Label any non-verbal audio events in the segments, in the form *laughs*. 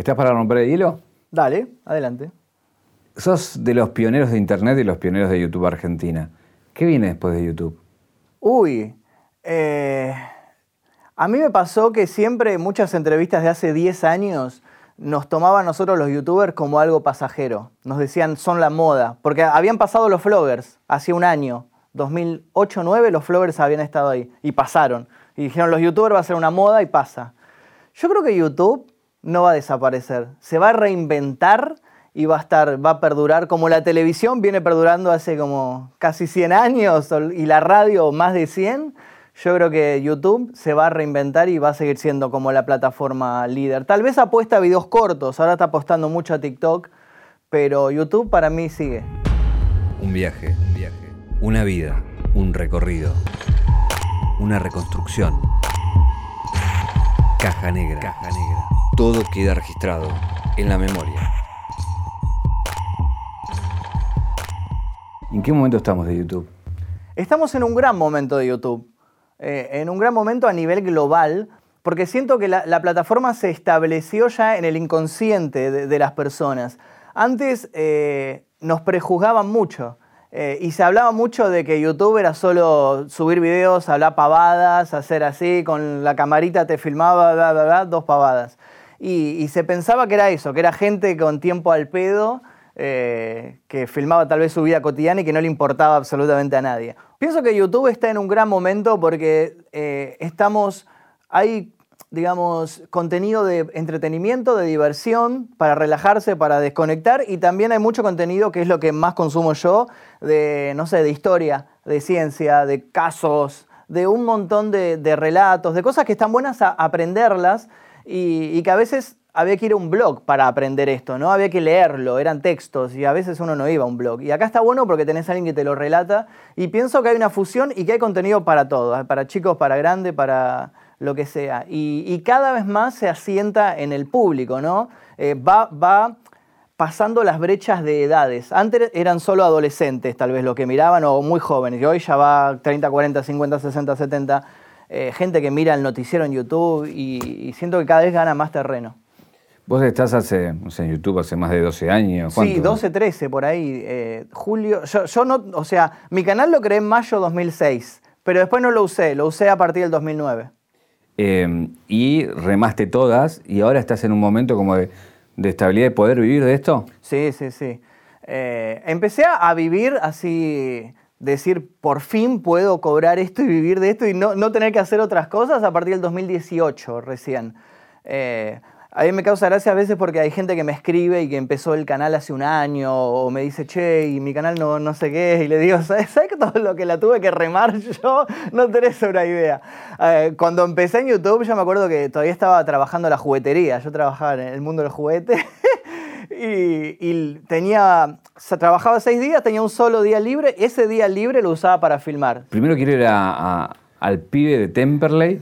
¿Estás para romper el hielo? Dale, adelante. Sos de los pioneros de Internet y los pioneros de YouTube Argentina. ¿Qué viene después de YouTube? Uy, eh, a mí me pasó que siempre muchas entrevistas de hace 10 años nos tomaban nosotros los youtubers como algo pasajero. Nos decían son la moda, porque habían pasado los vloggers hace un año, 2008-2009 los vloggers habían estado ahí y pasaron. Y dijeron los youtubers va a ser una moda y pasa. Yo creo que YouTube no va a desaparecer, se va a reinventar y va a estar, va a perdurar como la televisión viene perdurando hace como casi 100 años y la radio más de 100. Yo creo que YouTube se va a reinventar y va a seguir siendo como la plataforma líder. Tal vez apuesta a videos cortos, ahora está apostando mucho a TikTok, pero YouTube para mí sigue. Un viaje, un viaje, una vida, un recorrido, una reconstrucción. Caja negra. Caja negra. Todo queda registrado en la memoria. ¿En qué momento estamos de YouTube? Estamos en un gran momento de YouTube. Eh, en un gran momento a nivel global, porque siento que la, plataforma se estableció ya en el inconsciente de, las personas. Antes eh, nos prejuzgaban mucho. Eh, y se hablaba mucho de que YouTube era solo subir videos, hablar pavadas, hacer así, con la camarita te filmaba, bla, bla, bla, dos pavadas. Y, se pensaba que era eso, que era gente con tiempo al pedo, eh, que filmaba tal vez su vida cotidiana y que no le importaba absolutamente a nadie. Pienso que YouTube está en un gran momento porque eh, estamos, hay digamos, contenido de entretenimiento, de diversión, para relajarse, para desconectar, y también hay mucho contenido que es lo que más consumo yo, de, no sé, de historia, de ciencia, de casos, de un montón de, relatos, de cosas que están buenas a aprenderlas y, que a veces había que ir a un blog para aprender esto, ¿no? Había que leerlo, eran textos y a veces uno no iba a un blog. Y acá está bueno porque tenés a alguien que te lo relata y pienso que hay una fusión y que hay contenido para todo, ¿eh? para chicos, para grandes, para lo que sea. Y, cada vez más se asienta en el público, ¿no? Eh, va, va pasando las brechas de edades. Antes eran solo adolescentes, tal vez, lo que miraban, o muy jóvenes, y hoy ya va 30, 40, 50, 60, 70. Gente que mira el noticiero en YouTube y, siento que cada vez gana más terreno. Vos estás hace, en YouTube hace más de 12 años. Sí, 12, 13, por ahí. Eh, julio, yo, no, o sea, mi canal lo creé en mayo 2006, pero después no lo usé, lo usé a partir del 2009. Eh, y remaste todas y ahora estás en un momento como de de estabilidad de poder vivir de esto? Sí, sí, sí. Eh, empecé a vivir así, decir, por fin puedo cobrar esto y vivir de esto y no, no tener que hacer otras cosas a partir del 2018 recién. Eh, a mí me causa gracia a veces porque hay gente que me escribe y que empezó el canal hace un año o me dice, che, y mi canal no, no sé qué es. Y le digo, *laughs* ¿sabes, ¿sabes todo lo que la tuve que remar *laughs* yo? No tenés una idea. Eh, cuando empecé en YouTube, yo me acuerdo que todavía estaba trabajando en la juguetería. Yo trabajaba en el mundo del juguete *laughs* y, y, tenía, trabajaba seis días, tenía un solo día libre. Ese día libre lo usaba para filmar. Primero quiero ir al pibe de Temperley.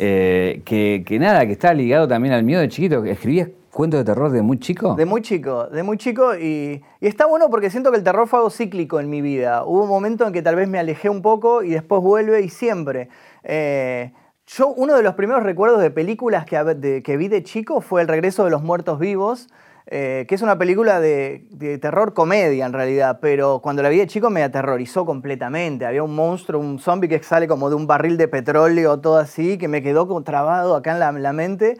Eh, que, nada, que está ligado también al miedo de chiquito. ¿Escribías cuentos de terror de muy chico? De muy chico, de muy chico. Y, está bueno porque siento que el terror fue algo cíclico en mi vida. Hubo un momento en que tal vez me alejé un poco y después vuelve y siempre. Eh, yo, uno de los primeros recuerdos de películas que, que vi de chico fue El regreso de los muertos vivos. Eh, que es una película de, terror comedia en realidad, pero cuando la vi de chico me aterrorizó completamente. Había un monstruo, un zombie que sale como de un barril de petróleo, todo así, que me quedó trabado acá en la, mente.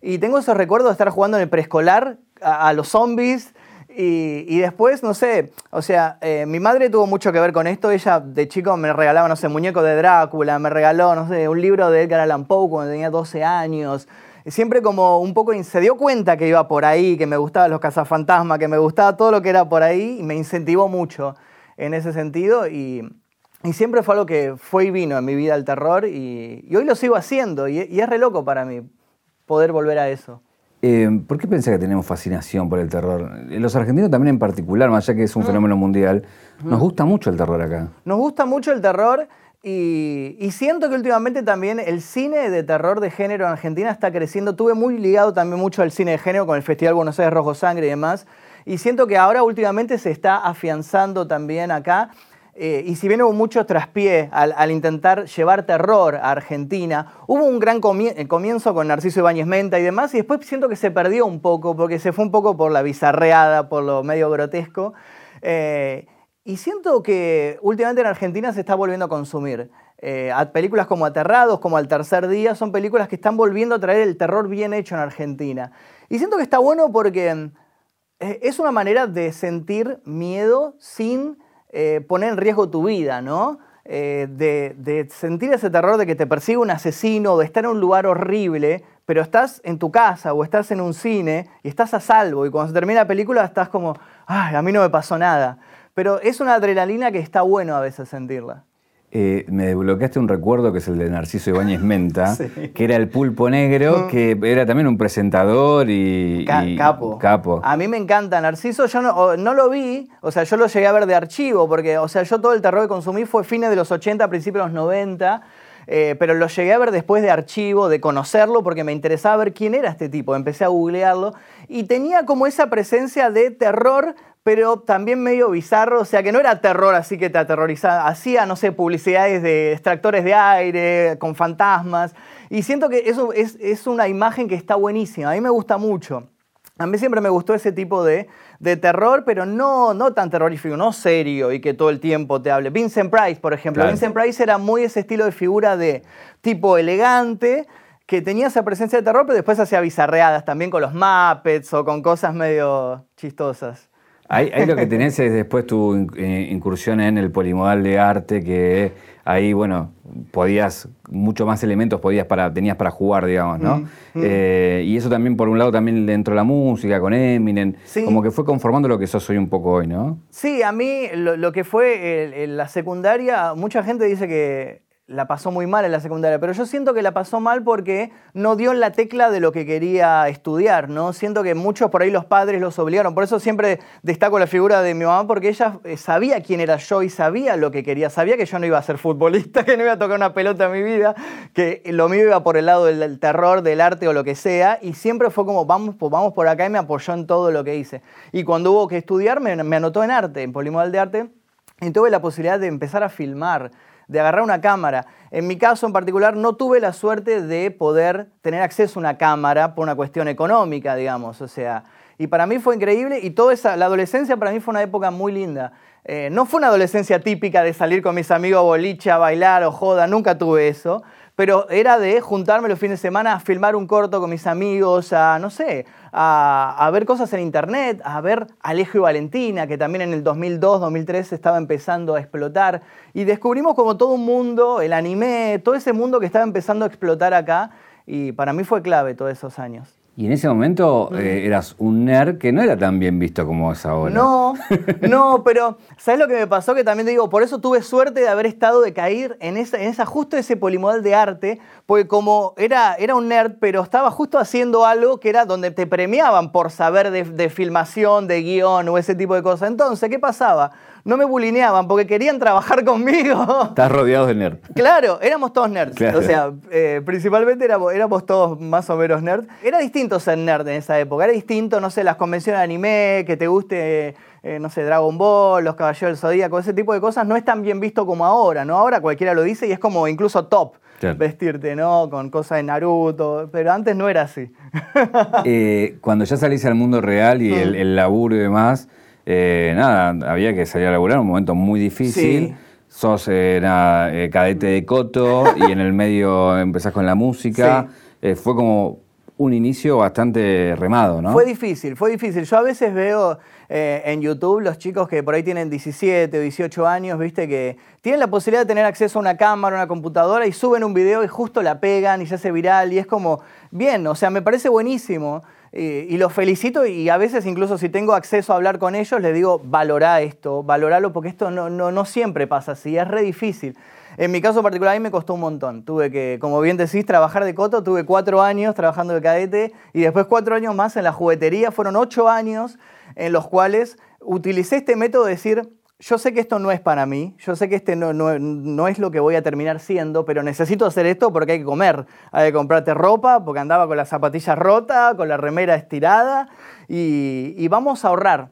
Y tengo esos recuerdos de estar jugando en el preescolar a, los zombies. Y, después, no sé, o sea, eh, mi madre tuvo mucho que ver con esto. Ella de chico me regalaba, no sé, muñeco de Drácula, me regaló, no sé, un libro de Edgar Allan Poe cuando tenía 12 años siempre como un poco se dio cuenta que iba por ahí, que me gustaban los cazafantasmas, que me gustaba todo lo que era por ahí y me incentivó mucho en ese sentido y, siempre fue algo que fue y vino en mi vida el terror y, hoy lo sigo haciendo y, es re loco para mí poder volver a eso. Eh, ¿Por qué pensás que tenemos fascinación por el terror? Los argentinos también en particular, más allá que es un fenómeno mundial, nos gusta mucho el terror acá. Nos gusta mucho el terror y, siento que últimamente también el cine de terror de género en Argentina está creciendo. Tuve muy ligado también mucho al cine de género con el Festival Buenos Aires Rojo Sangre y demás. Y siento que ahora últimamente se está afianzando también acá. eh, y si bien hubo mucho traspié al, intentar llevar terror a Argentina, hubo un gran eh, comienzo con Narciso Ibáñez Menta y demás, y después siento que se perdió un poco, porque se fue un poco por la bizarreada, por lo medio grotesco. Eh, y siento que últimamente en Argentina se está volviendo a consumir. películas como Aterrados, como Al Tercer Día, son películas que están volviendo a traer el terror bien hecho en Argentina. Y siento que está bueno porque es una manera de sentir miedo sin eh, poner en riesgo tu vida, ¿no? Eh, de, sentir ese terror de que te persigue un asesino, de estar en un lugar horrible, pero estás en tu casa o estás en un cine y estás a salvo y cuando se termina la película estás como, ay, a mí no me pasó nada. Pero es una adrenalina que está bueno a veces sentirla. Eh, me desbloqueaste un recuerdo que es el de Narciso Ibáñez Menta, *laughs* que era el pulpo negro, que era también un presentador y, capo. capo. A mí me encanta Narciso, yo no, lo vi, o sea, yo lo llegué a ver de archivo, porque, o sea, yo todo el terror que consumí fue fines de los 80, principios de los 90. Eh, pero lo llegué a ver después de archivo, de conocerlo, porque me interesaba ver quién era este tipo. Empecé a googlearlo y tenía como esa presencia de terror, pero también medio bizarro, o sea que no era terror así que te aterrorizaba, hacía, no sé, publicidades de extractores de aire, con fantasmas, y siento que eso es, una imagen que está buenísima, a mí me gusta mucho. A mí siempre me gustó ese tipo de, terror, pero no, no tan terrorífico, no serio y que todo el tiempo te hable. Vincent Price, por ejemplo. Vincent Price era muy ese estilo de figura de tipo elegante, que tenía esa presencia de terror, pero después hacía bizarreadas también con los Muppets o con cosas medio chistosas. Ahí, lo que tenés es después tu eh, incursión en el polimodal de arte, que ahí, bueno, podías, mucho más elementos podías para, tenías para jugar, digamos, ¿no? Mm, mm. Eh, y eso también, por un lado, también dentro de la música, con Eminem, como que fue conformando lo que sos hoy un poco hoy, ¿no? Sí, a mí lo, que fue la secundaria, mucha gente dice que la pasó muy mal en la secundaria, pero yo siento que la pasó mal porque no dio en la tecla de lo que quería estudiar, ¿no? Siento que muchos por ahí los padres los obligaron, por eso siempre destaco la figura de mi mamá porque ella eh, sabía quién era yo y sabía lo que quería, sabía que yo no iba a ser futbolista, *laughs* que no iba a tocar una pelota en mi vida, que lo mío iba por el lado del, terror, del arte o lo que sea, y siempre fue como vamos, vamos por acá y me apoyó en todo lo que hice. Y cuando hubo que estudiar me, me anotó en arte, en Polimodal de Arte, y tuve la posibilidad de empezar a filmar de agarrar una cámara. En mi caso en particular no tuve la suerte de poder tener acceso a una cámara por una cuestión económica, digamos. O sea, y para mí fue increíble y toda esa, la adolescencia para mí fue una época muy linda. Eh, no fue una adolescencia típica de salir con mis amigos a boliche, a bailar o joda, nunca tuve eso pero era de juntarme los fines de semana a filmar un corto con mis amigos, a, no sé, a, ver cosas en internet, a ver Alejo y Valentina, que también en el 2002, 2003 estaba empezando a explotar, y descubrimos como todo un mundo, el anime, todo ese mundo que estaba empezando a explotar acá, y para mí fue clave todos esos años. Y en ese momento eh, eras un nerd que no era tan bien visto como es ahora. No, no, pero ¿sabes lo que me pasó? Que también te digo, por eso tuve suerte de haber estado, de caer en esa, en esa justo ese polimodal de arte, porque como era, era un nerd, pero estaba justo haciendo algo que era donde te premiaban por saber de, de filmación, de guion o ese tipo de cosas. Entonces, ¿qué pasaba? No me bulineaban porque querían trabajar *laughs* conmigo. Estás rodeado de nerds. Claro, éramos todos nerds. O sea, eh, principalmente éramos, éramos, todos más o menos nerds. Era distinto ser nerd en esa época. Era distinto, no sé, las convenciones de anime, que te guste, eh, no sé, Dragon Ball, Los Caballeros del Zodíaco, ese tipo de cosas no es tan bien visto como ahora, ¿no? Ahora cualquiera lo dice y es como incluso top. vestirte, ¿no? Con cosas de Naruto, pero antes no era así. *laughs* Eh, cuando ya salís al mundo real y el, mm. el, laburo y demás, eh, nada, había que salir a laburar, un momento muy difícil. Sos eh, eh, cadete de coto y en el medio empezás con la música. fue como un inicio bastante remado, ¿no? Fue difícil, fue difícil. Yo a veces veo en YouTube los chicos que por ahí tienen 17 o 18 años, viste, que tienen la posibilidad de tener acceso a una cámara, a una computadora y suben un video y justo la pegan y se hace viral y es como, bien, o sea, me parece buenísimo y los felicito y a veces incluso si tengo acceso a hablar con ellos, les digo, valorá esto, valoralo porque esto no, no, no siempre pasa así, es re difícil. En mi caso particular a mí me costó un montón. Tuve que, como bien decís, trabajar de coto. Tuve cuatro años trabajando de cadete y después cuatro años más en la juguetería. Fueron ocho años en los cuales utilicé este método de decir, yo sé que esto no es para mí, yo sé que este no, no, es lo que voy a terminar siendo, pero necesito hacer esto porque hay que comer. Hay que comprarte ropa porque andaba con las zapatillas rotas, con la remera estirada y, vamos a ahorrar.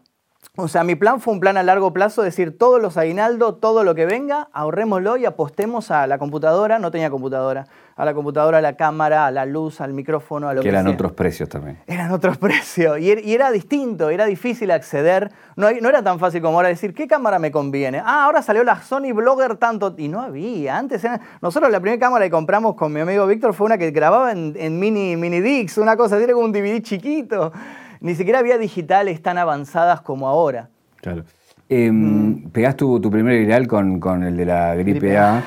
O sea, mi plan fue un plan a largo plazo, decir todos los aguinaldos, todo lo que venga, ahorrémoslo y apostemos a la computadora. No tenía computadora. A la computadora, a la cámara, a la luz, al micrófono, a lo que, que eran otros precios también. Eran otros *laughs* precios. Er, y, era distinto, era difícil acceder. No, no, era tan fácil como ahora decir, ¿qué cámara me conviene? Ah, ahora salió la Sony Blogger tanto. Y no había. Antes Nosotros la primera cámara que compramos con mi amigo Víctor fue una que grababa en, mini, mini Dix, una cosa, tiene como un DVD chiquito ni siquiera había digitales tan avanzadas como ahora. Claro. Eh, Pegás tu, primer viral con, el de la gripe, A.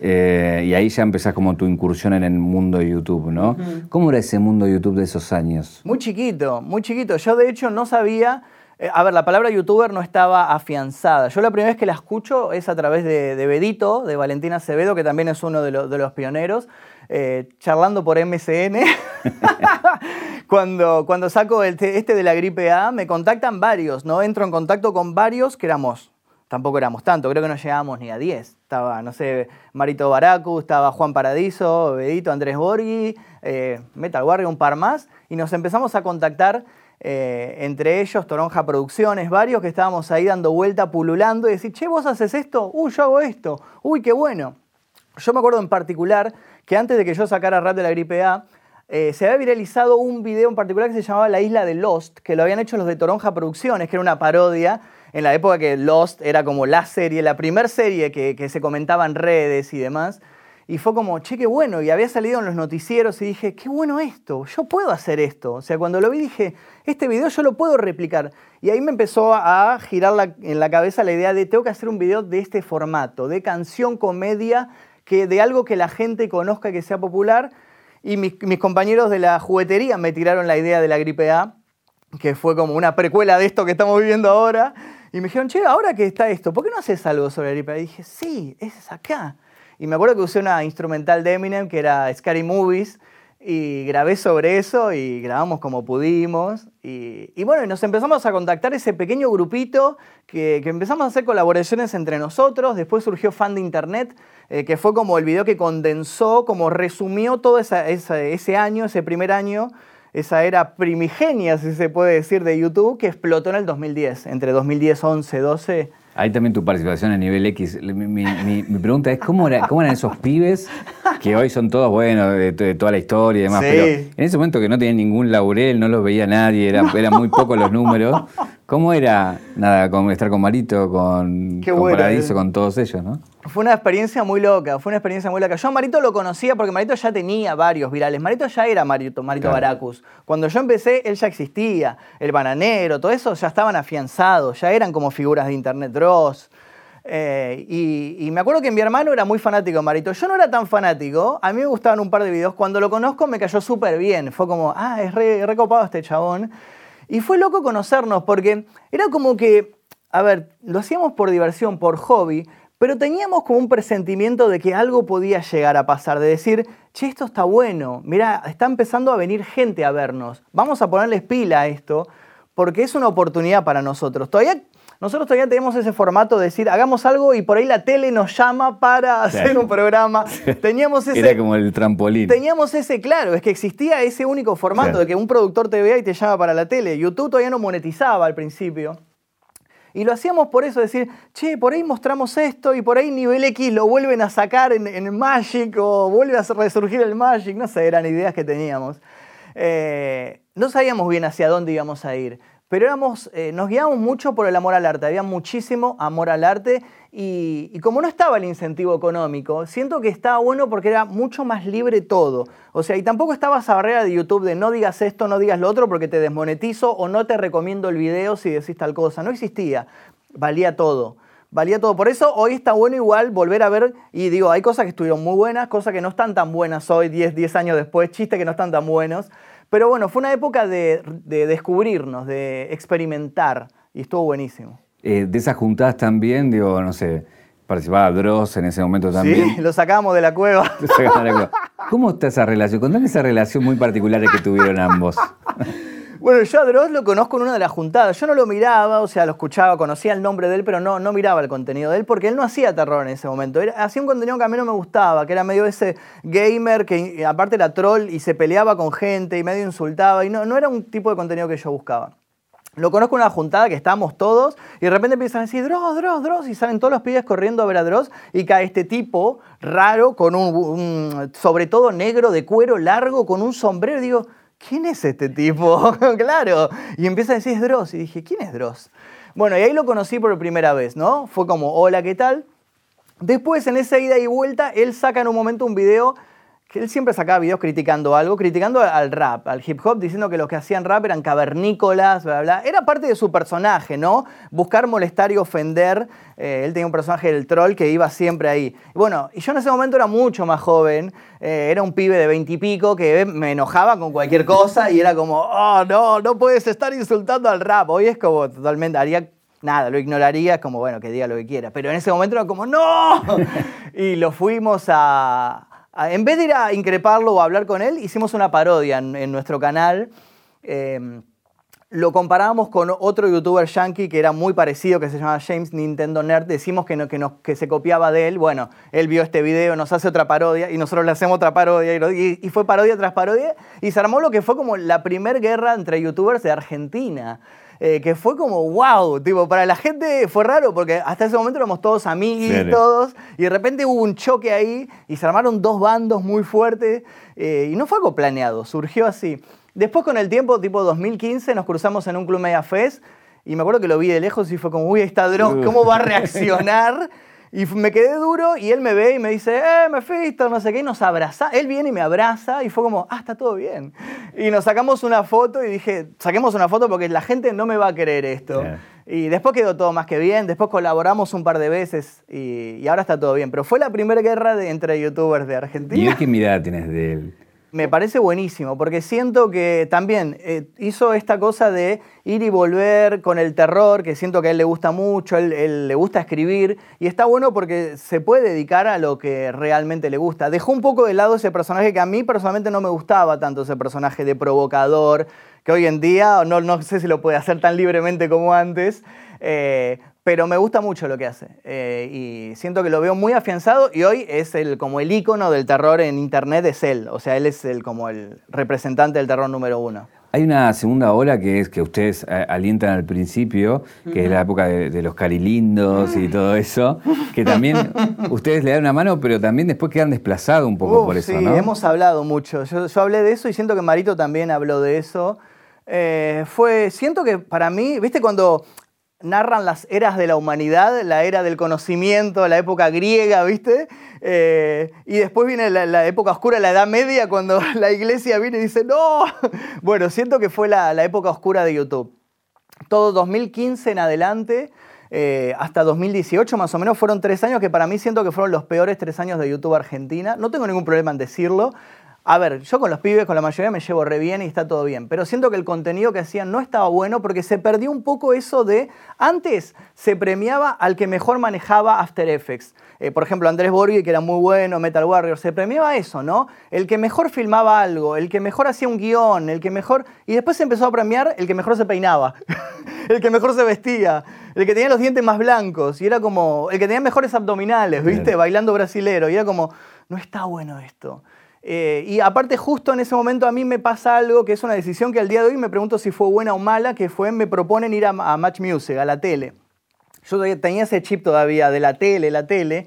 Eh, y ahí ya empezás como tu incursión en el mundo de YouTube, ¿no? ¿Cómo era ese mundo de YouTube de esos años? Muy chiquito, muy chiquito. Yo de hecho no sabía, eh, a ver, la palabra youtuber no estaba afianzada. Yo la primera vez que la escucho es a través de, de Bedito, de Valentina Acevedo, que también es uno de, de los pioneros. Eh, charlando por MCN. *laughs* cuando, cuando saco este, este de la gripe A, me contactan varios, ¿no? Entro en contacto con varios que éramos, tampoco éramos tanto, creo que no llegábamos ni a 10. Estaba, no sé, Marito Baracu, estaba Juan Paradiso, Bedito, Andrés Borghi, eh, Metal Warrior, un par más, y nos empezamos a contactar. Eh, entre ellos Toronja Producciones, varios que estábamos ahí dando vuelta, pululando y decir, che, vos haces esto, uy, yo hago esto, uy, qué bueno. Yo me acuerdo en particular que antes de que yo sacara rap de la gripe A, eh, se había viralizado un video en particular que se llamaba La Isla de Lost, que lo habían hecho los de Toronja Producciones, que era una parodia en la época que Lost era como la serie, la primera serie que, se comentaba en redes y demás. Y fue como, che, qué bueno. Y había salido en los noticieros y dije, qué bueno esto, yo puedo hacer esto. O sea, cuando lo vi dije, este video yo lo puedo replicar. Y ahí me empezó a girar en la cabeza la idea de, tengo que hacer un video de este formato, de canción, comedia que de algo que la gente conozca que sea popular. Y mis, compañeros de la juguetería me tiraron la idea de la gripe A, que fue como una precuela de esto que estamos viviendo ahora. Y me dijeron, che, ahora que está esto, ¿por qué no haces algo sobre la gripe A? Y dije, sí, es acá. Y me acuerdo que usé una instrumental de Eminem que era Scary Movies y grabé sobre eso y grabamos como pudimos. Y, bueno, nos empezamos a contactar ese pequeño grupito que, empezamos a hacer colaboraciones entre nosotros. Después surgió Fan de Internet, eh, que fue como el video que condensó, como resumió todo ese año, ese primer año, esa era primigenia, si se puede decir, de YouTube, que explotó en el 2010, entre 2010, 11, 12. Hay también tu participación a nivel X. Mi, pregunta es, ¿cómo, ¿cómo, eran esos pibes que hoy son todos buenos, de, toda la historia y demás? Pero en ese momento que no tenían ningún laurel, no los veía nadie, eran era muy pocos los números. ¿Cómo era nada, con, estar con Marito, con, con Paradiso, con todos ellos, no? Fue una experiencia muy loca, fue una experiencia muy loca. Yo a Marito lo conocía porque Marito ya tenía varios virales. Marito ya era Marito, Marito Baracus. Cuando yo empecé, él ya existía. El bananero, todo eso ya estaban afianzados, ya eran como figuras de Internet Dross. Eh, y, me acuerdo que mi hermano era muy fanático de Marito. Yo no era tan fanático, a mí me gustaban un par de videos. Cuando lo conozco me cayó súper bien. Fue como, ah, es re, recopado este chabón. Y fue loco conocernos porque era como que, a ver, lo hacíamos por diversión, por hobby, pero teníamos como un presentimiento de que algo podía llegar a pasar, de decir, che, esto está bueno, mira, está empezando a venir gente a vernos, vamos a ponerles pila a esto, porque es una oportunidad para nosotros. Todavía nosotros todavía tenemos ese formato de decir, hagamos algo y por ahí la tele nos llama para hacer un programa. Teníamos ese, Era como el trampolín. Teníamos ese, claro, es que existía ese único formato de que un productor te vea y te llama para la tele. YouTube todavía no monetizaba al principio. Y lo hacíamos por eso, decir, che, por ahí mostramos esto y por ahí nivel X lo vuelven a sacar en, en Magic o vuelve a resurgir el Magic, no sé, eran ideas que teníamos. Eh, no sabíamos bien hacia dónde íbamos a ir pero éramos, eh, nos guiábamos mucho por el amor al arte, había muchísimo amor al arte y, como no estaba el incentivo económico, siento que estaba bueno porque era mucho más libre todo. O sea, y tampoco estaba esa barrera de YouTube de no digas esto, no digas lo otro porque te desmonetizo o no te recomiendo el video si decís tal cosa. No existía, valía todo. Valía todo. Por eso hoy está bueno igual volver a ver, y digo, hay cosas que estuvieron muy buenas, cosas que no están tan buenas hoy, 10, 10 años después, chistes que no están tan buenos. Pero bueno, fue una época de, descubrirnos, de experimentar, y estuvo buenísimo. Eh, de esas juntadas también, digo, no sé, participaba Dross en ese momento también. Sí, lo sacamos *laughs* de la cueva. ¿Cómo está esa relación? Contame esa relación muy particular que tuvieron ambos. Bueno, yo a Dross lo conozco en una de las juntadas. Yo no lo miraba, o sea, lo escuchaba, conocía el nombre de él, pero no, no miraba el contenido de él porque él no hacía terror en ese momento. hacía un contenido que a mí no me gustaba, que era medio ese gamer que aparte era troll y se peleaba con gente y medio insultaba. Y no, no era un tipo de contenido que yo buscaba. Lo conozco en una juntada que estábamos todos y de repente empiezan a decir Dross, Dross, Dross y salen todos los pibes corriendo a ver a Dross y cae este tipo raro con un, sobre todo negro de cuero largo con un sombrero. digo, ¿quién es este tipo? *laughs* claro. Y empieza a decir es Dross y dije, ¿quién es Dross? Bueno, y ahí lo conocí por primera vez, ¿no? Fue como, hola, ¿qué tal? Después, en esa ida y vuelta, él saca en un momento un video él siempre sacaba videos criticando algo, criticando al rap, al hip hop, diciendo que los que hacían rap eran cavernícolas, bla, bla. Era parte de su personaje, ¿no? Buscar molestar y ofender. Eh, él tenía un personaje del troll que iba siempre ahí. Bueno, y yo en ese momento era mucho más joven, eh, era un pibe de veintipico que me enojaba con cualquier cosa y era como, oh, no, no puedes estar insultando al rap. Hoy es como totalmente, haría nada, lo ignoraría, como bueno, que diga lo que quiera. Pero en ese momento era como, ¡no! *laughs* y lo fuimos a, en vez de ir a increparlo o hablar con él, hicimos una parodia en, nuestro canal. Em, lo comparábamos con otro youtuber yankee que era muy parecido, que se llama James Nintendo Nerd. Decimos que, no, que, que se copiaba de él. Bueno, él vio este video, nos hace otra parodia y nosotros le hacemos otra parodia. Y, y fue parodia tras parodia. Y se armó lo que fue como la primera guerra entre youtubers de Argentina. Eh, que fue como wow, tipo, para la gente fue raro porque hasta ese momento éramos todos amigos y todos, y de repente hubo un choque ahí y se armaron dos bandos muy fuertes, eh, y no fue algo planeado, surgió así. Después con el tiempo, tipo 2015, nos cruzamos en un Club Media Fest, y me acuerdo que lo vi de lejos y fue como, uy, está Dross, ¿cómo va a reaccionar? *laughs* Y me quedé duro y él me ve y me dice, eh, me Mephisto, no sé qué, y nos abraza. Él viene y me abraza y fue como, ah, está todo bien. Y nos sacamos una foto y dije, saquemos una foto porque la gente no me va a querer esto. Y después quedó todo más que bien, después colaboramos un par de veces y, ahora está todo bien. Pero fue la primera guerra entre youtubers de Argentina. ¿Y qué mirada tienes de él? Me parece buenísimo, porque siento que también eh, hizo esta cosa de ir y volver con el terror, que siento que a él le gusta mucho, él, le gusta escribir, y está bueno porque se puede dedicar a lo que realmente le gusta. Dejó un poco de lado ese personaje que a mí personalmente no me gustaba tanto, ese personaje de provocador, que hoy en día no, no sé si lo puede hacer tan libremente como antes, eh, pero me gusta mucho lo que hace eh, y siento que lo veo muy afianzado y hoy es el, como el icono del terror en internet es él, o sea, él es el, como el representante del terror número uno. Hay una segunda ola que es que ustedes eh, alientan al principio, que es la época de, los carilindos y todo eso, que también *laughs* ustedes le dan una mano, pero también después quedan desplazados un poco por eso, sí, hemos hablado mucho. Yo, hablé de eso y siento que Marito también habló de eso. Eh, fue, siento que para mí, viste cuando narran las eras de la humanidad, la era del conocimiento, la época griega, ¿viste? Eh, y después viene la, época oscura, la Edad Media, cuando *laughs* la iglesia viene y dice, no. *laughs* Bueno, siento que fue la, época oscura de YouTube. Todo 2015 en adelante, eh, hasta 2018 más o menos, fueron tres años que para mí siento que fueron los peores tres años de YouTube Argentina. No tengo ningún problema en decirlo. A ver, yo con los pibes, con la mayoría me llevo re bien y está todo bien, pero siento que el contenido que hacían no estaba bueno porque se perdió un poco eso de, antes se premiaba al que mejor manejaba After Effects. Eh, por ejemplo, Andrés Borghi, que era muy bueno, Metal Warrior, se premiaba eso, ¿no? El que mejor filmaba algo, el que mejor hacía un guion, el que mejor... Y después se empezó a premiar el que mejor se peinaba, *laughs* el que mejor se vestía, el que tenía los dientes más blancos, y era como, el que tenía mejores abdominales, ¿viste? Bailando brasilero, y era como, no está bueno esto. Eh, y aparte justo en ese momento a mí me pasa algo que es una decisión que al día de hoy me pregunto si fue buena o mala, que fue me proponen ir a, Match Music, a la tele. Yo tenía ese chip todavía de la tele, la tele,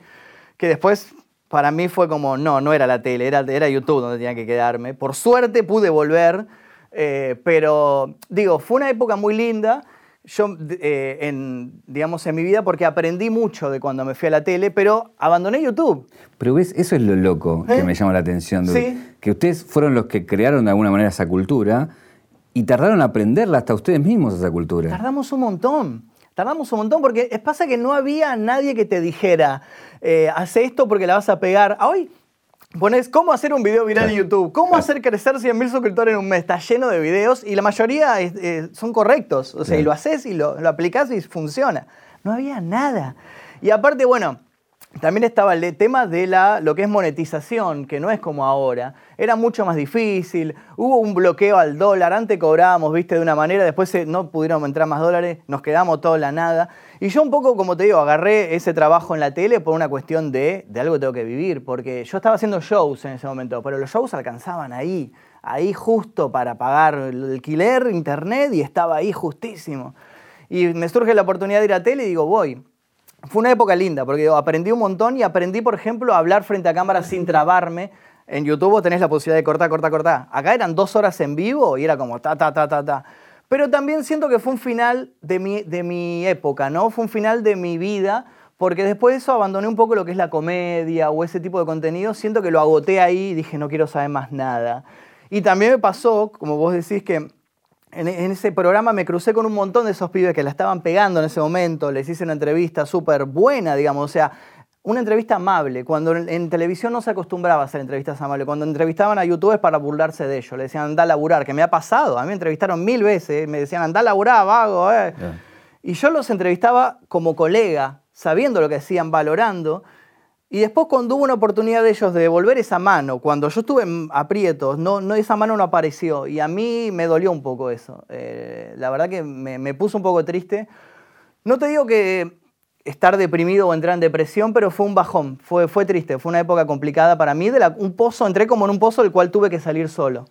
que después para mí fue como, no, no era la tele, era, era YouTube donde tenía que quedarme. Por suerte pude volver, eh, pero digo, fue una época muy linda yo, eh, en, digamos, en mi vida porque aprendí mucho de cuando me fui a la tele, pero abandoné YouTube. Pero ves, eso es lo loco que ¿Eh? me llama la atención. Que ustedes fueron los que crearon de alguna manera esa cultura y tardaron a aprenderla hasta ustedes mismos esa cultura. Tardamos un montón. Tardamos un montón porque pasa que no había nadie que te dijera, eh, hace esto porque la vas a pegar. Hoy Pones cómo hacer un video viral en YouTube, cómo hacer crecer 100.000 suscriptores en un mes. Está lleno de videos y la mayoría eh, son correctos. O sea, y lo haces y lo, lo aplicas y funciona. No había nada. Y aparte, bueno, también estaba el tema de la, lo que es monetización, que no es como ahora. Era mucho más difícil, hubo un bloqueo al dólar, antes cobrábamos, viste, de una manera, después no pudieron entrar más dólares, nos quedamos toda la nada. Y yo un poco, como te digo, agarré ese trabajo en la tele por una cuestión de, de algo que tengo que vivir, porque yo estaba haciendo shows en ese momento, pero los shows alcanzaban ahí, ahí justo para pagar el alquiler, internet, y estaba ahí justísimo. Y me surge la oportunidad de ir a tele y digo, voy. Fue una época linda, porque aprendí un montón y aprendí, por ejemplo, a hablar frente a cámara sin trabarme. En YouTube tenés la posibilidad de cortar, cortar, cortar. Acá eran dos horas en vivo y era como ta, ta, ta, ta, ta. Pero también siento que fue un final de mi, de mi época, ¿no? Fue un final de mi vida, porque después de eso abandoné un poco lo que es la comedia o ese tipo de contenido. Siento que lo agoté ahí y dije, no quiero saber más nada. Y también me pasó, como vos decís, que en, ese programa me crucé con un montón de esos pibes que la estaban pegando en ese momento. Les hice una entrevista súper buena, digamos. O sea, una entrevista amable, cuando en, televisión no se acostumbraba a hacer entrevistas amables, cuando entrevistaban a youtubers para burlarse de ellos, le decían anda a laburar, que me ha pasado, a mí me entrevistaron mil veces, me decían anda a laburar, vago, eh. Y yo los entrevistaba como colega, sabiendo lo que hacían, valorando, y después cuando hubo una oportunidad de ellos de devolver esa mano, cuando yo estuve en aprietos, no, no, esa mano no apareció, y a mí me dolió un poco eso, eh, la verdad que me, me puso un poco triste. No te digo que estar deprimido o entrar en depresión, pero fue un bajón, fue, fue triste, fue una época complicada para mí, de un pozo, entré como en un pozo del cual tuve que salir solo.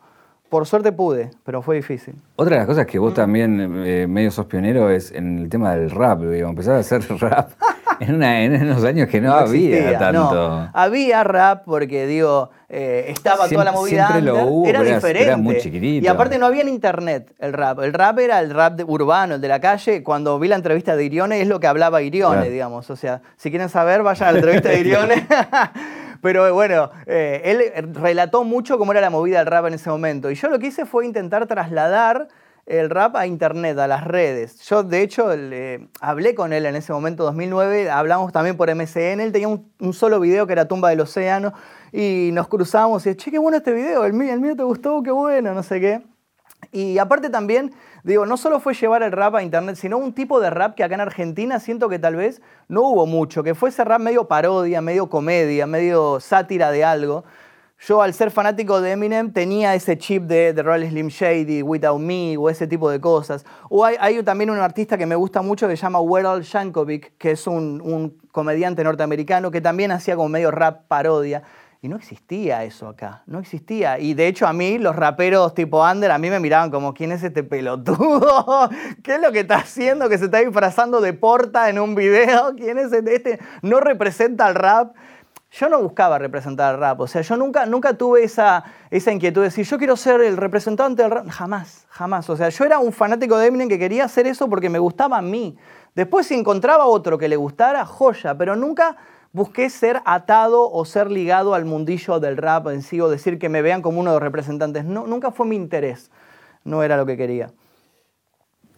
Por suerte pude, pero fue difícil. Otra de las cosas que vos también eh, medio sos pionero es en el tema del rap, digo, empezar a hacer *laughs* rap *laughs* en, en, unos años que no, había tanto. Había rap porque, digo, eh, estaba toda la movida. Siempre lo hubo, era diferente. Era muy chiquitito. Y aparte no había en internet el rap. El rap era el rap urbano, el de la calle. Cuando vi la entrevista de Irione, es lo que hablaba Irione, digamos. O sea, si quieren saber, vayan a la entrevista de *laughs* Irione. *laughs* Pero bueno, eh, él relató mucho cómo era la movida del rap en ese momento. Y yo lo que hice fue intentar trasladar el rap a internet, a las redes. Yo, de hecho, hablé con él en ese momento, 2009, hablamos también por MCN, él tenía un, solo video que era Tumba del Océano, y nos cruzamos y, che, qué bueno este video, el mío, el mío te gustó, qué bueno, no sé qué. Y aparte también, digo, no solo fue llevar el rap a internet, sino un tipo de rap que acá en Argentina siento que tal vez no hubo mucho, que fue ese rap medio parodia, medio comedia, medio sátira de algo. Yo, al ser fanático de Eminem, tenía ese chip de The Royal Slim Shady, Without Me o ese tipo de cosas. O hay, también un artista que me gusta mucho que se llama Weryl Yankovic, que es un, comediante norteamericano que también hacía como medio rap parodia. Y no existía eso acá, no existía. Y de hecho a mí, los raperos tipo under, a mí me miraban como, ¿quién es este pelotudo? *laughs* ¿Qué es lo que está haciendo que se está disfrazando de porta en un video? ¿Quién es este? este? No representa al rap yo no buscaba representar el rap, o sea, yo nunca, nunca tuve esa, esa inquietud de decir, yo quiero ser el representante del rap, jamás, jamás, o sea, yo era un fanático de Eminem que quería hacer eso porque me gustaba a mí. Después si encontraba otro que le gustara, joya, pero nunca busqué ser atado o ser ligado al mundillo del rap en sí o decir que me vean como uno de los representantes. No, nunca fue mi interés, no era lo que quería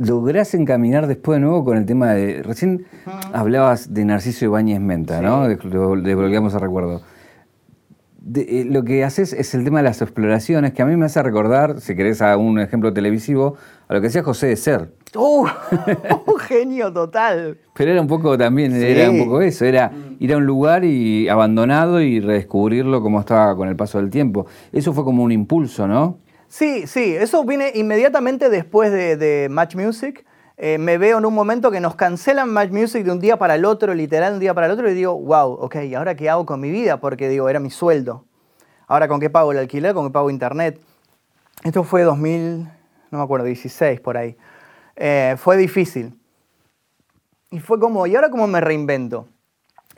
lográs encaminar después de nuevo con el tema de. Recién hablabas de Narciso Ibáñez Menta, ¿no? De, a recuerdo. Eh, lo que haces es el tema de las exploraciones, que a mí me hace recordar, si querés a un ejemplo televisivo, a lo que decía José de Ser. ¡Uh! un *laughs* genio total. Pero era un poco también, era un poco eso, era ir a un lugar y abandonado y redescubrirlo como estaba con el paso del tiempo. Eso fue como un impulso, ¿no? Sí, sí, eso viene inmediatamente después de, Match Music. Eh, me veo en un momento que nos cancelan Match Music de un día para el otro, literal, de un día para el otro, y digo, wow, ok, ¿y ahora qué hago con mi vida? Porque digo, era mi sueldo. Ahora, ¿con qué pago el alquiler? ¿Con qué pago internet? Esto fue 2000, no me acuerdo, 16 por ahí. Eh, fue difícil. Y fue como, ¿y ahora cómo me reinvento?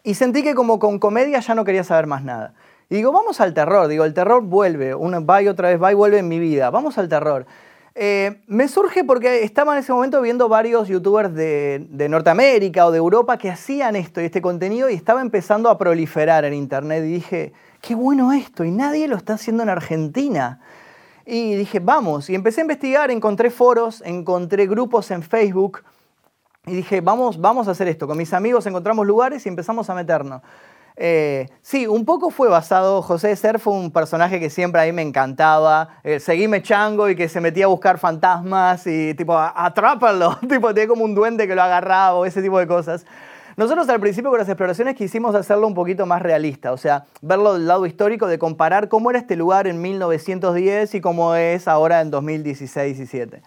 Y sentí que como con comedia ya no quería saber más nada. Y digo, vamos al terror. Digo, el terror vuelve, una va y otra vez va y vuelve en mi vida. Vamos al terror. Eh, me surge porque estaba en ese momento viendo varios youtubers de, Norteamérica o de Europa que hacían esto y este contenido y estaba empezando a proliferar en internet. Y dije, qué bueno esto, y nadie lo está haciendo en Argentina. Y dije, vamos. Y empecé a investigar, encontré foros, encontré grupos en Facebook. Y dije, vamos, vamos a hacer esto. Con mis amigos encontramos lugares y empezamos a meternos. Eh, sí, un poco fue basado, José Ser fue un personaje que siempre a mí me encantaba, eh, seguime chango y que se metía a buscar fantasmas y tipo, atrápalo, *laughs* tipo, tenía como un duende que lo agarraba o ese tipo de cosas. Nosotros al principio con las exploraciones quisimos hacerlo un poquito más realista, o sea, verlo del lado histórico, de comparar cómo era este lugar en 1910 y cómo es ahora en 2016 y 17.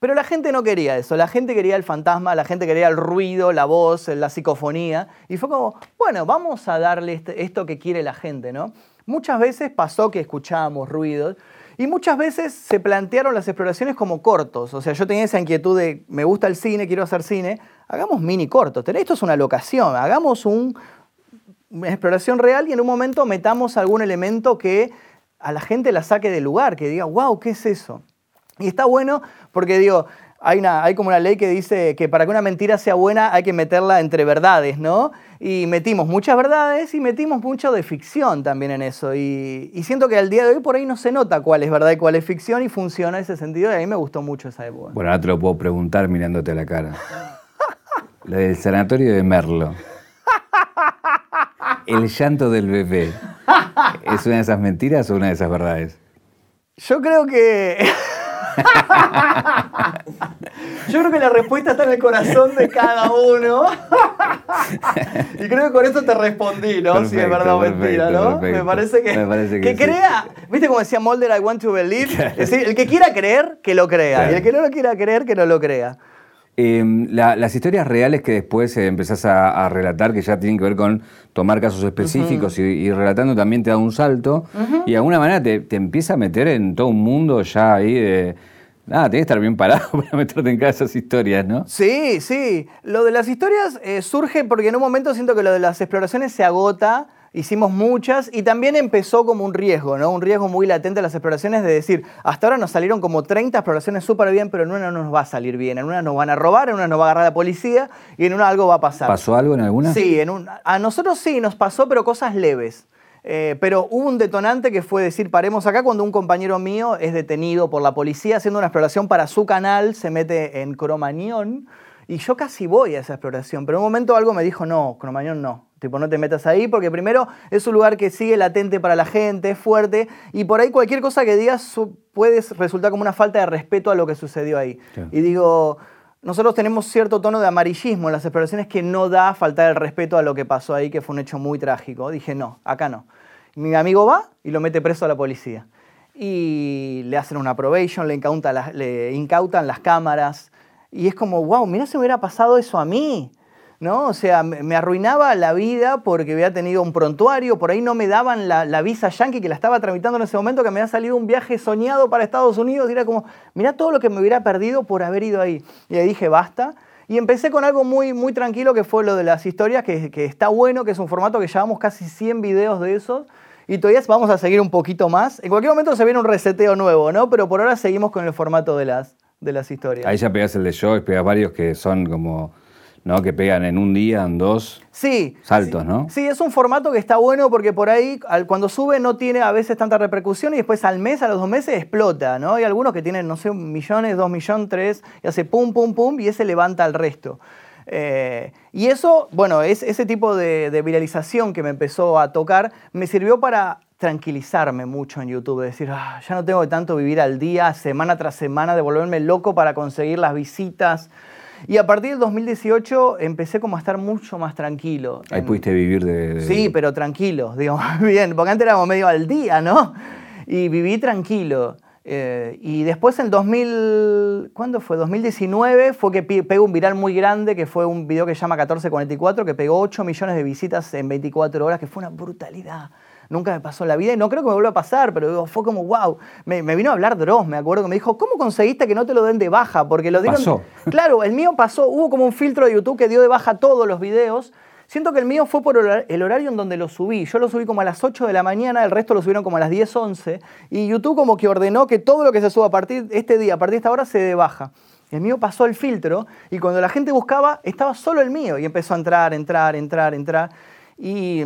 Pero la gente no quería eso, la gente quería el fantasma, la gente quería el ruido, la voz, la psicofonía. Y fue como, bueno, vamos a darle este, esto que quiere la gente, ¿no? Muchas veces pasó que escuchábamos ruidos Y muchas veces se plantearon las exploraciones como cortos. O sea, yo tenía esa inquietud de, me gusta el cine, quiero hacer cine, hagamos mini cortos. Esto es una locación, hagamos un, una exploración real y en un momento metamos algún elemento que a la gente la saque del lugar, que diga, wow, ¿qué es eso? Y está bueno porque digo, hay, una, hay como una ley que dice que para que una mentira sea buena hay que meterla entre verdades, ¿no? Y metimos muchas verdades y metimos mucho de ficción también en eso. Y, siento que al día de hoy por ahí no se nota cuál es verdad y cuál es ficción y funciona ese sentido y a mí me gustó mucho esa época. Bueno, ahora te lo puedo preguntar mirándote a la cara. La del sanatorio de Merlo. El llanto del bebé. ¿Es una de esas mentiras o una de esas verdades? Yo creo que... Yo creo que la respuesta está en el corazón de cada uno. y creo que con esto te respondí, ¿no? si es verdad o mentira, ¿no? Me parece que, que, crea, ¿viste como decía Mulder, I want to believe? *laughs* Es decir, el que quiera creer, que lo crea. Y el que no lo quiera creer, que no lo crea. Em, las historias reales que después eh, empezás a, relatar, que ya tienen que ver con tomar casos específicos y, relatando también te da un salto y de alguna manera te, empieza a meter en todo un mundo ya ahí de... Nada, tienes que estar bien parado *laughs* para meterte en cada esas historias, ¿no? Sí, sí. Lo de las historias eh, surge porque en un momento siento que lo de las exploraciones se agota Hicimos muchas y también empezó como un riesgo, ¿no? Un riesgo muy latente de las exploraciones de decir, hasta ahora nos salieron como 30 exploraciones súper bien, pero en una no nos va a salir bien. En una nos van a robar, en una nos va a agarrar la policía y en una algo va a pasar. ¿Pasó algo en alguna? Sí, en a nosotros sí nos pasó, pero cosas leves. Eh, pero hubo un detonante que fue decir, paremos acá cuando un compañero mío es detenido por la policía haciendo una exploración para su canal, se mete en Cromañón y yo casi voy a esa exploración, pero en un momento algo me dijo, no, Cromañón no, Tipo, no te metas ahí porque primero es un lugar que sigue latente para la gente, es fuerte, y por ahí cualquier cosa que digas puede resultar como una falta de respeto a lo que sucedió ahí. Y digo, nosotros tenemos cierto tono de amarillismo en las exploraciones que no da faltar el respeto a lo que pasó ahí, que fue un hecho muy trágico. Dije, no, acá no. Mi amigo va y lo mete preso a la policía. Y le hacen una probation, le, le incautan las cámaras. Y es como, wow, mira si me hubiera pasado eso a mí. ¿No? O sea, me arruinaba la vida porque había tenido un prontuario, por ahí no me daban la, visa yankee que la estaba tramitando en ese momento, que me había salido un viaje soñado para Estados Unidos, era como, mira todo lo que me hubiera perdido por haber ido ahí. Y ahí dije, basta. Y empecé con algo muy, muy tranquilo que fue lo de las historias, que, que está bueno, que es un formato que llevamos casi 100 videos de esos. Y todavía vamos a seguir un poquito más. En cualquier momento se viene un reseteo nuevo, ¿no? Pero por ahora seguimos con el formato de las, de las historias. Ahí ya pegas el de show, pegas varios que son como ¿no? Que pegan en un día, en dos sí, saltos, ¿no? Sí, es un formato que está bueno porque por ahí cuando sube no tiene a veces tanta repercusión y después al mes, a los dos meses explota, ¿no? Hay algunos que tienen, no sé, millones, dos millones, tres, y hace pum, pum, pum y ese levanta al resto. Eh, y eso, bueno, es, ese tipo de, viralización que me empezó a tocar me sirvió para tranquilizarme mucho en YouTube, decir, ah, ya no tengo que tanto vivir al día, semana tras semana, de volverme loco para conseguir las visitas, y a partir del 2018 empecé como a estar mucho más tranquilo. Ahí pudiste vivir de, Sí, pero tranquilo, *laughs* digo, bien, porque antes éramos medio al día, ¿no? Y viví tranquilo. Eh, y después en 2000, ¿cuándo fue? 2019 fue que pegó un viral muy grande, que fue un video que se llama 1444, que pegó 8 millones de visitas en 24 horas, que fue una brutalidad nunca me pasó en la vida y no creo que me vuelva a pasar, pero fue como, wow. Me, vino a hablar Dross, me acuerdo, que me dijo, ¿cómo conseguiste que no te lo den de baja? Porque lo dieron. Pasó. *laughs* Claro, el mío pasó, hubo como un filtro de YouTube que dio de baja todos los videos. Siento que el mío fue por el horario en donde lo subí. Yo lo subí como a las 8 de la mañana, el resto lo subieron como a las 10, 11. Y YouTube como que ordenó que todo lo que se suba a partir de este día, a partir de esta hora, se de baja. El mío pasó el filtro y cuando la gente buscaba, estaba solo el mío. Y empezó a entrar, entrar, entrar, entrar. Y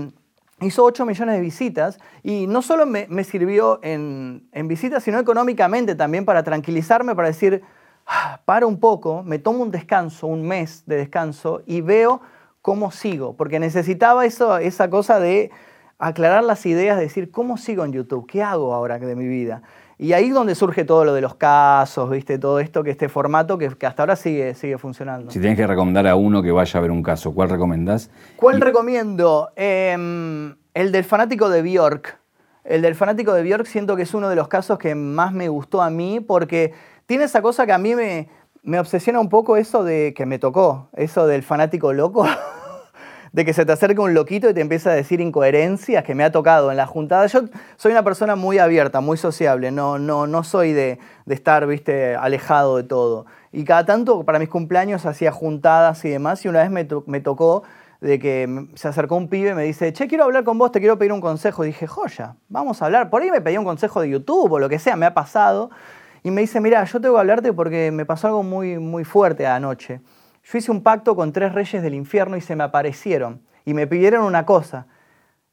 hizo 8 millones de visitas y no solo me, sirvió en, visitas, sino económicamente también para tranquilizarme, para decir, ah, para un poco, me tomo un descanso, un mes de descanso y veo cómo sigo, porque necesitaba esa cosa de aclarar las ideas, de decir, ¿cómo sigo en YouTube? ¿Qué hago ahora de mi vida? Y ahí es donde surge todo lo de los casos, ¿viste? Todo esto, que este formato que, hasta ahora sigue, sigue funcionando. Si tienes que recomendar a uno que vaya a ver un caso, ¿cuál recomendás? ¿Cuál recomiendo? Em, el del fanático de Bjork. El del fanático de Bjork siento que es uno de los casos que más me gustó a mí porque tiene esa cosa que a mí me, me obsesiona un poco eso de que me tocó, eso del fanático loco. *laughs* de que se te acerque un loquito y te empieza a decir incoherencias que me ha tocado en la juntada. Yo soy una persona muy abierta, muy sociable, no, no, no soy de, estar, viste, alejado de todo. Y cada tanto para mis cumpleaños hacía juntadas y demás y una vez me, me tocó de que se acercó un pibe y me dice, che, quiero hablar con vos, te quiero pedir un consejo. Y dije, joya, vamos a hablar. Por ahí me pedía un consejo de YouTube o lo que sea, me ha pasado. Y me dice, mira, yo tengo que hablarte porque me pasó algo muy, muy fuerte anoche. Yo hice un pacto con tres reyes del infierno y se me aparecieron y me pidieron una cosa.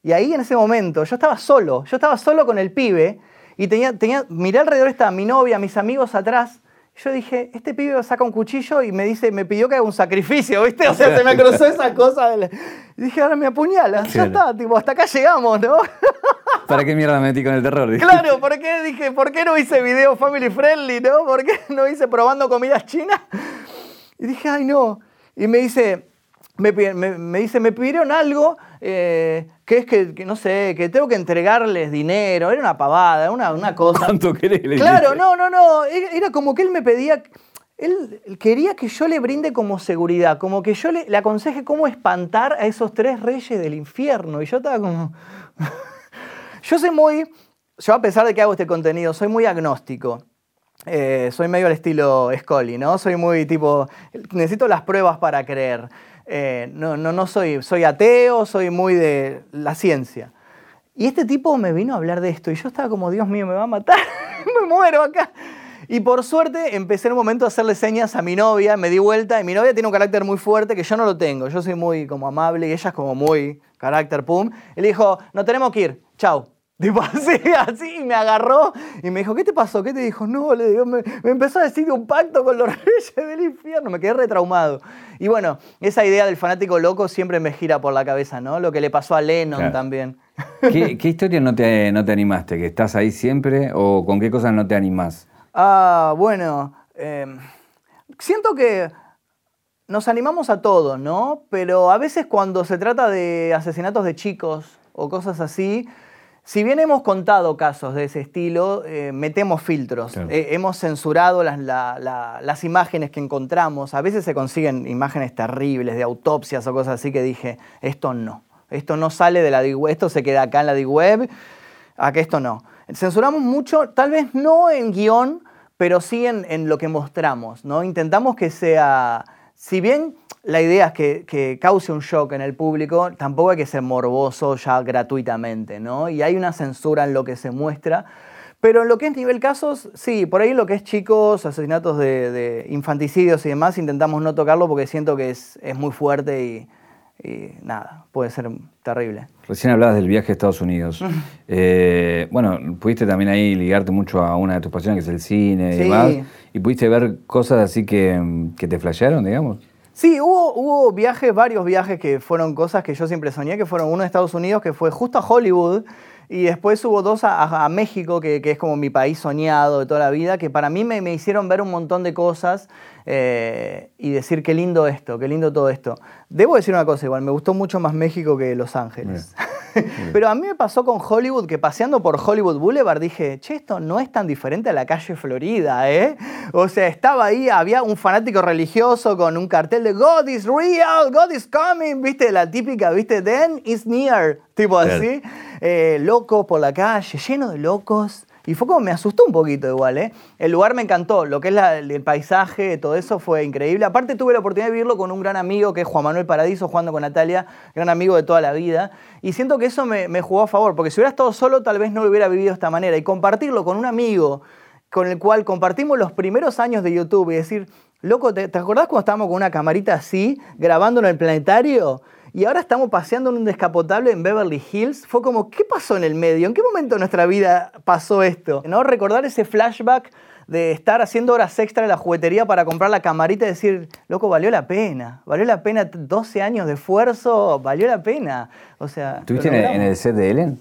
Y ahí en ese momento yo estaba solo, yo estaba solo con el pibe y tenía, tenía miré alrededor estaba mi novia, mis amigos atrás yo dije, este pibe saca un cuchillo y me dice, me pidió que haga un sacrificio, *laughs* ¿viste? O sea, se me cruzó esa cosa. Y dije, ahora me apuñala, ya está, tipo, hasta acá llegamos, ¿no? *laughs* ¿Para qué mierda me metí con el terror? *laughs* Claro, ¿por qué dije, por qué no hice video family friendly, no? ¿Por qué no hice probando comidas chinas? Y dije, ay, no. Y me dice, me, me dice, me pidieron algo eh, que es que, no sé, que tengo que entregarles dinero, era una pavada, una, una *laughs* cosa. ¿Cuánto querés? Claro, no, no, no, era como que él me pedía, él quería que yo le brinde como seguridad, como que yo le, le aconseje cómo espantar a esos tres reyes del infierno. Y yo estaba como... *laughs* yo soy muy, yo a pesar de que hago este contenido, soy muy agnóstico. Eh, soy medio al estilo Scully, ¿no? Soy muy tipo, necesito las pruebas para creer. Eh, no, no, no soy, soy ateo, soy muy de la ciencia. Y este tipo me vino a hablar de esto y yo estaba como, Dios mío, me va a matar, *laughs* me muero acá. Y por suerte empecé en un momento a hacerle señas a mi novia, me di vuelta y mi novia tiene un carácter muy fuerte que yo no lo tengo. Yo soy muy como amable y ella es como muy carácter, pum. Le dijo, no tenemos que ir, chao. Tipo *laughs* así, así, y me agarró y me dijo, ¿qué te pasó? ¿Qué te dijo? No, le digo, me, empezó a decir un pacto con los *laughs* reyes del infierno, me quedé retraumado. Y bueno, esa idea del fanático loco siempre me gira por la cabeza, ¿no? Lo que le pasó a Lennon también. ¿Qué, historia no te, no te animaste? ¿Que estás ahí siempre o con qué cosas no te animás? Ah, bueno, em, siento que nos animamos a todo, ¿no? Pero a veces cuando se trata de asesinatos de chicos o cosas así, si bien hemos contado casos de ese estilo, eh, metemos filtros. Eh, hemos censurado las, imágenes que encontramos. A veces se consiguen imágenes terribles de autopsias o cosas así que dije, esto no. Esto no sale de la web, esto se queda acá en la web, a que esto no. Censuramos mucho, tal vez no en guion, pero sí en, en lo que mostramos. ¿no? Intentamos que sea, si bien la idea es que, cause un shock en el público, tampoco hay que ser morboso ya gratuitamente, ¿no? Y hay una censura en lo que se muestra. Pero en lo que es nivel casos, sí, por ahí lo que es chicos, asesinatos de, infanticidios y demás, intentamos no tocarlo porque siento que es, muy fuerte y, nada, puede ser terrible. Recién hablabas del viaje a Estados Unidos. *laughs* Eh, bueno, pudiste también ahí ligarte mucho a una de tus pasiones, que es el cine y demás. Y pudiste ver cosas así que, que te flashearon, digamos. Sí, hubo, hubo viajes, varios viajes que fueron cosas que yo siempre soñé, que fueron uno a Estados Unidos, que fue justo a Hollywood, y después hubo dos a, México, que, es como mi país soñado de toda la vida, que para mí me, hicieron ver un montón de cosas eh, y decir qué lindo esto, qué lindo todo esto. Debo decir una cosa igual, me gustó mucho más México que Los Ángeles. *laughs* Pero a mí me pasó con Hollywood que paseando por Hollywood Boulevard dije, che, esto no es tan diferente a la calle Florida, ¿eh? O sea, estaba ahí, había un fanático religioso con un cartel de God is real, God is coming, ¿viste? La típica, ¿viste? Then is near, tipo así. Eh, locos por la calle, lleno de locos. Y fue como me asustó un poquito igual, ¿eh? El lugar me encantó, lo que es el paisaje, todo eso fue increíble. Aparte tuve la oportunidad de vivirlo con un gran amigo que es Juan Manuel Paradiso, jugando con Natalia, gran amigo de toda la vida. Y siento que eso me, jugó a favor, porque si hubiera estado solo tal vez no lo hubiera vivido de esta manera. Y compartirlo con un amigo con el cual compartimos los primeros años de YouTube y decir, loco, ¿te, ¿te acordás cuando estábamos con una camarita así, grabando en el planetario? Y ahora estamos paseando en un descapotable en Beverly Hills. Fue como, ¿qué pasó en el medio? ¿En qué momento de nuestra vida pasó esto? ¿No? Recordar ese flashback de estar haciendo horas extra en la juguetería para comprar la camarita y decir, loco, valió la pena, valió la pena 12 años de esfuerzo, valió la pena. O sea, ¿Estuviste en el set de Ellen?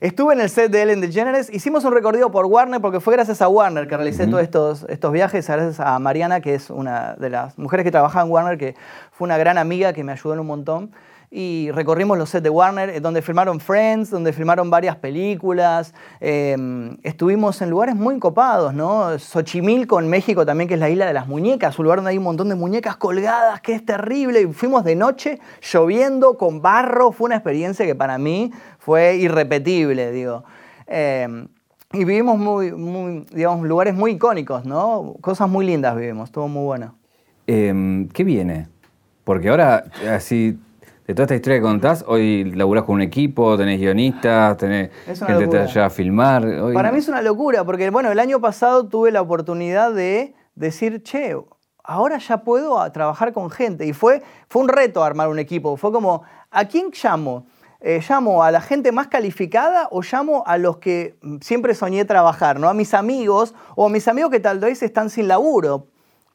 Estuve en el set de Ellen DeGeneres, hicimos un recorrido por Warner porque fue gracias a Warner que realicé todos estos, estos viajes, gracias a Mariana, que es una de las mujeres que trabajaba en Warner, que fue una gran amiga que me ayudó en un montón. Y recorrimos los sets de Warner, eh, donde filmaron Friends, donde filmaron varias películas. Em, estuvimos en lugares muy copados, ¿no? Xochimilco en México también, que es la isla de las muñecas, un lugar donde hay un montón de muñecas colgadas, que es terrible. Y fuimos de noche, lloviendo, con barro. Fue una experiencia que para mí fue irrepetible, digo. Em, y vivimos muy, digamos, lugares muy icónicos, ¿no? Cosas muy lindas vivimos, estuvo muy bueno. Em, ¿Qué viene? Porque ahora, así, de toda esta historia que contás, hoy laburás con un equipo, tenés guionistas, tenés gente que te a filmar. Para mí es una locura, porque bueno, el año pasado tuve la oportunidad de decir, che, ahora ya puedo trabajar con gente. Y fue, fue un reto armar un equipo. Fue como, ¿a quién llamo? Eh, ¿Llamo a la gente más calificada o llamo a los que siempre soñé trabajar? ¿no? A mis amigos o a mis amigos que tal vez están sin laburo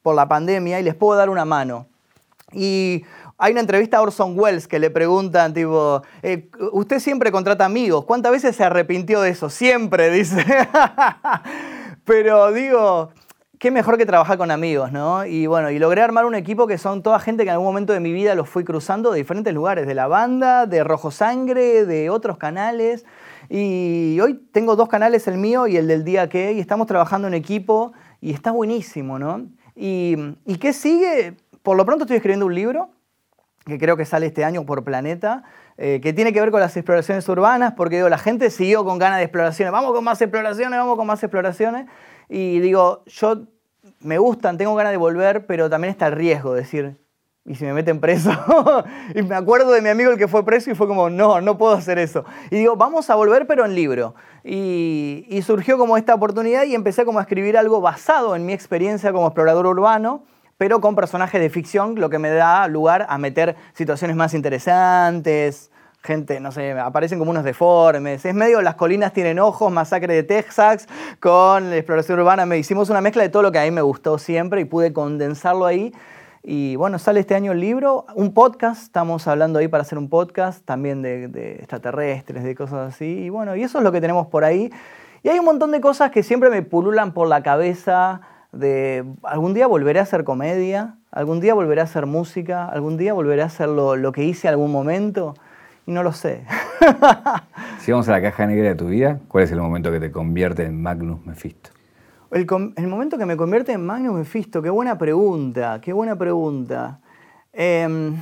por la pandemia y les puedo dar una mano. Y hay una entrevista a Orson Welles que le preguntan, tipo, eh, usted siempre contrata amigos, ¿cuántas veces se arrepintió de eso? Siempre, dice. *laughs* Pero digo, qué mejor que trabajar con amigos, ¿no? Y bueno, y logré armar un equipo que son toda gente que en algún momento de mi vida los fui cruzando de diferentes lugares, de la banda, de Rojo Sangre, de otros canales. Y hoy tengo dos canales, el mío y el del día que, y estamos trabajando en equipo y está buenísimo, ¿no? ¿Y, y qué sigue? Por lo pronto estoy escribiendo un libro que creo que sale este año por Planeta, eh, que tiene que ver con las exploraciones urbanas, porque digo, la gente siguió con ganas de exploraciones, vamos con más exploraciones, vamos con más exploraciones, y digo, yo me gustan, tengo ganas de volver, pero también está el riesgo de decir, ¿y si me meten preso? *laughs* y me acuerdo de mi amigo el que fue preso y fue como, no, no puedo hacer eso. Y digo, vamos a volver, pero en libro. Y, y surgió como esta oportunidad y empecé como a escribir algo basado en mi experiencia como explorador urbano, pero con personajes de ficción, lo que me da lugar a meter situaciones más interesantes, gente, no sé, aparecen como unos deformes. Es medio Las colinas tienen ojos, Masacre de Texas, con la exploración urbana. Me hicimos una mezcla de todo lo que a mí me gustó siempre y pude condensarlo ahí. Y bueno, sale este año el libro, un podcast, estamos hablando ahí para hacer un podcast, también de, de extraterrestres, de cosas así. Y bueno, y eso es lo que tenemos por ahí. Y hay un montón de cosas que siempre me pululan por la cabeza de algún día volveré a hacer comedia, algún día volveré a hacer música, algún día volveré a hacer lo, que hice algún momento y no lo sé. *laughs* si vamos a la caja negra de tu vida, ¿cuál es el momento que te convierte en Magnus Mephisto? El, momento que me convierte en Magnus Mephisto, qué buena pregunta, qué buena pregunta. Em,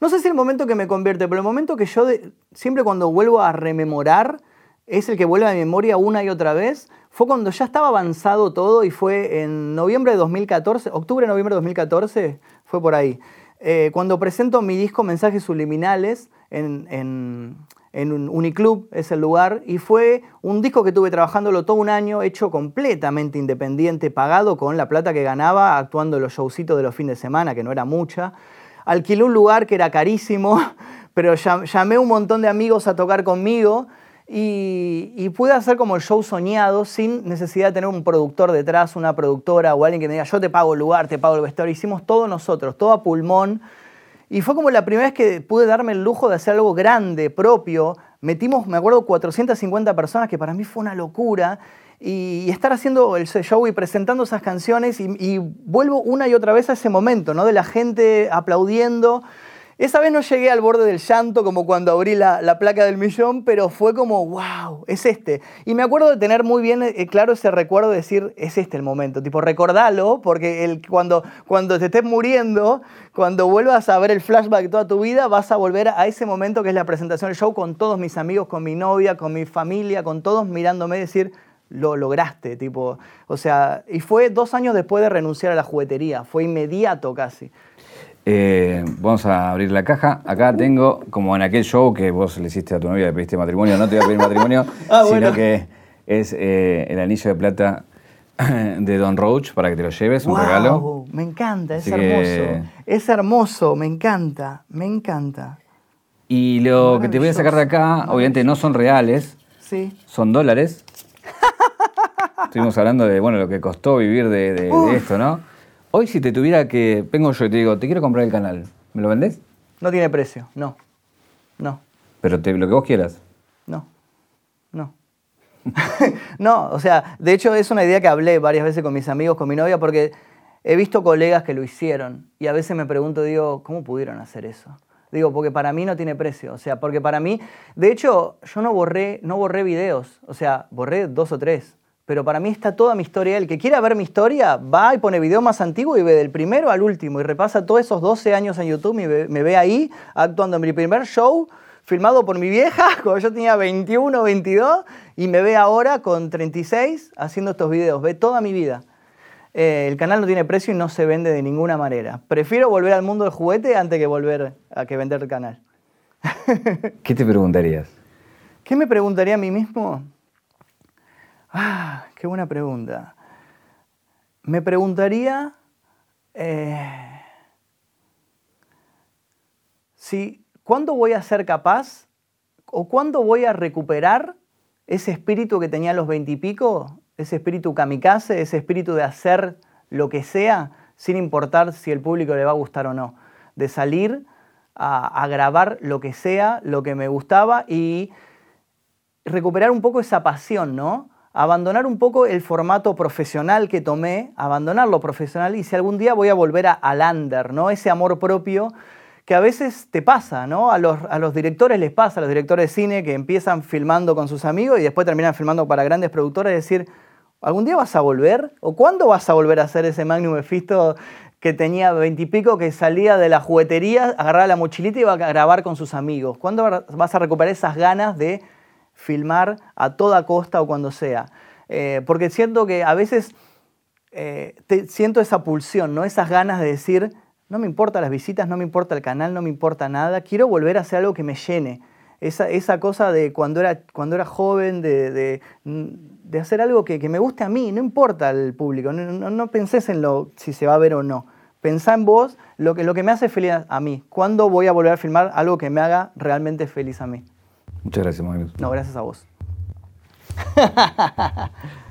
no sé si el momento que me convierte, pero el momento que yo siempre cuando vuelvo a rememorar es el que vuelve a mi memoria una y otra vez, fue cuando ya estaba avanzado todo y fue en noviembre de 2014, octubre, noviembre de 2014, fue por ahí. Eh, cuando presento mi disco Mensajes Subliminales en, en, un Uniclub, es el lugar, y fue un disco que tuve trabajándolo todo un año, hecho completamente independiente, pagado con la plata que ganaba actuando los showcitos de los fines de semana, que no era mucha. Alquilé un lugar que era carísimo, *laughs* pero llamé un montón de amigos a tocar conmigo y, pude hacer como el show soñado sin necesidad de tener un productor detrás, una productora o alguien que me diga, yo te pago el lugar, te pago el vestuario. Hicimos todo nosotros, todo a pulmón. Y fue como la primera vez que pude darme el lujo de hacer algo grande, propio. Metimos, me acuerdo, 450 personas, que para mí fue una locura. Y, estar haciendo el show y presentando esas canciones y, y, vuelvo una y otra vez a ese momento, ¿no? De la gente aplaudiendo. Esa vez no llegué al borde del llanto como cuando abrí la, placa del millón, pero fue como, wow, es este. Y me acuerdo de tener muy bien eh, claro ese recuerdo de decir, es este el momento. Tipo, recordalo, porque el, cuando, cuando te estés muriendo, cuando vuelvas a ver el flashback de toda tu vida, vas a volver a ese momento que es la presentación del show con todos mis amigos, con mi novia, con mi familia, con todos mirándome y decir, lo lograste, tipo, o sea, y fue dos años después de renunciar a la juguetería, fue inmediato casi. Eh, vamos a abrir la caja. Acá tengo, como en aquel show que vos le hiciste a tu novia, le pediste matrimonio, no te voy a pedir matrimonio, *laughs* ah, sino que es eh, el anillo de plata *clears throat* de Don Roach para que te lo lleves, un regalo. Me encanta, es hermoso. Es hermoso, me encanta, me encanta. Y lo que te voy a sacar de acá, obviamente no son reales, sí. son dólares. *laughs* Estuvimos hablando de bueno lo que costó vivir de esto, ¿no? Hoy si te tuviera que, vengo yo y te digo, te quiero comprar el canal, ¿me lo vendés? No tiene precio, no. No. Pero lo que vos quieras. No. No. *laughs* no, o sea, de hecho es una idea que hablé varias veces con mis amigos, con mi novia, porque he visto colegas que lo hicieron y a veces me pregunto, digo, ¿cómo pudieron hacer eso? Digo, porque para mí no tiene precio. O sea, porque para mí, de hecho, yo no borré, no borré videos. O sea, borré dos o tres. Pero para mí está toda mi historia. El que quiera ver mi historia va y pone video más antiguo y ve del primero al último y repasa todos esos 12 años en YouTube y me ve, ahí actuando en mi primer show filmado por mi vieja *laughs* cuando yo tenía 21 o 22 y me ve ahora con 36 haciendo estos videos. Ve toda mi vida. Eh, el canal no tiene precio y no se vende de ninguna manera. Prefiero volver al mundo del juguete antes que volver a que vender el canal. *laughs* ¿Qué te preguntarías? ¿Qué me preguntaría a mí mismo? Ah, qué buena pregunta. Me preguntaría eh, si cuándo voy a ser capaz o cuándo voy a recuperar ese espíritu que tenía a los veintipico ese espíritu kamikaze, ese espíritu de hacer lo que sea sin importar si el público le va a gustar o no, de salir a, grabar lo que sea, lo que me gustaba y recuperar un poco esa pasión, ¿no? Abandonar un poco el formato profesional que tomé, abandonar lo profesional y si algún día voy a volver a, al under, ¿no? Ese amor propio que a veces te pasa, ¿no? A los, a los, directores les pasa, a los directores de cine que empiezan filmando con sus amigos y después terminan filmando para grandes productores, decir, ¿Algún día vas a volver? ¿O cuándo vas a volver a hacer ese Magnum Mephisto que tenía veintipico, que salía de la juguetería, agarraba la mochilita y iba a grabar con sus amigos? ¿Cuándo vas a recuperar esas ganas de filmar a toda costa o cuando sea? Eh, porque siento que a veces eh, siento esa pulsión, ¿no? esas ganas de decir, no me importan las visitas, no me importa el canal, no me importa nada, quiero volver a hacer algo que me llene. Esa, esa cosa de cuando era, cuando era joven, de de hacer algo que, me guste a mí, no importa el público, no, no, pensés en lo, si se va a ver o no. Pensá en vos lo que, lo que me hace feliz a mí. ¿Cuándo voy a volver a filmar algo que me haga realmente feliz a mí? Muchas gracias, Magnus. No, gracias a vos. *laughs*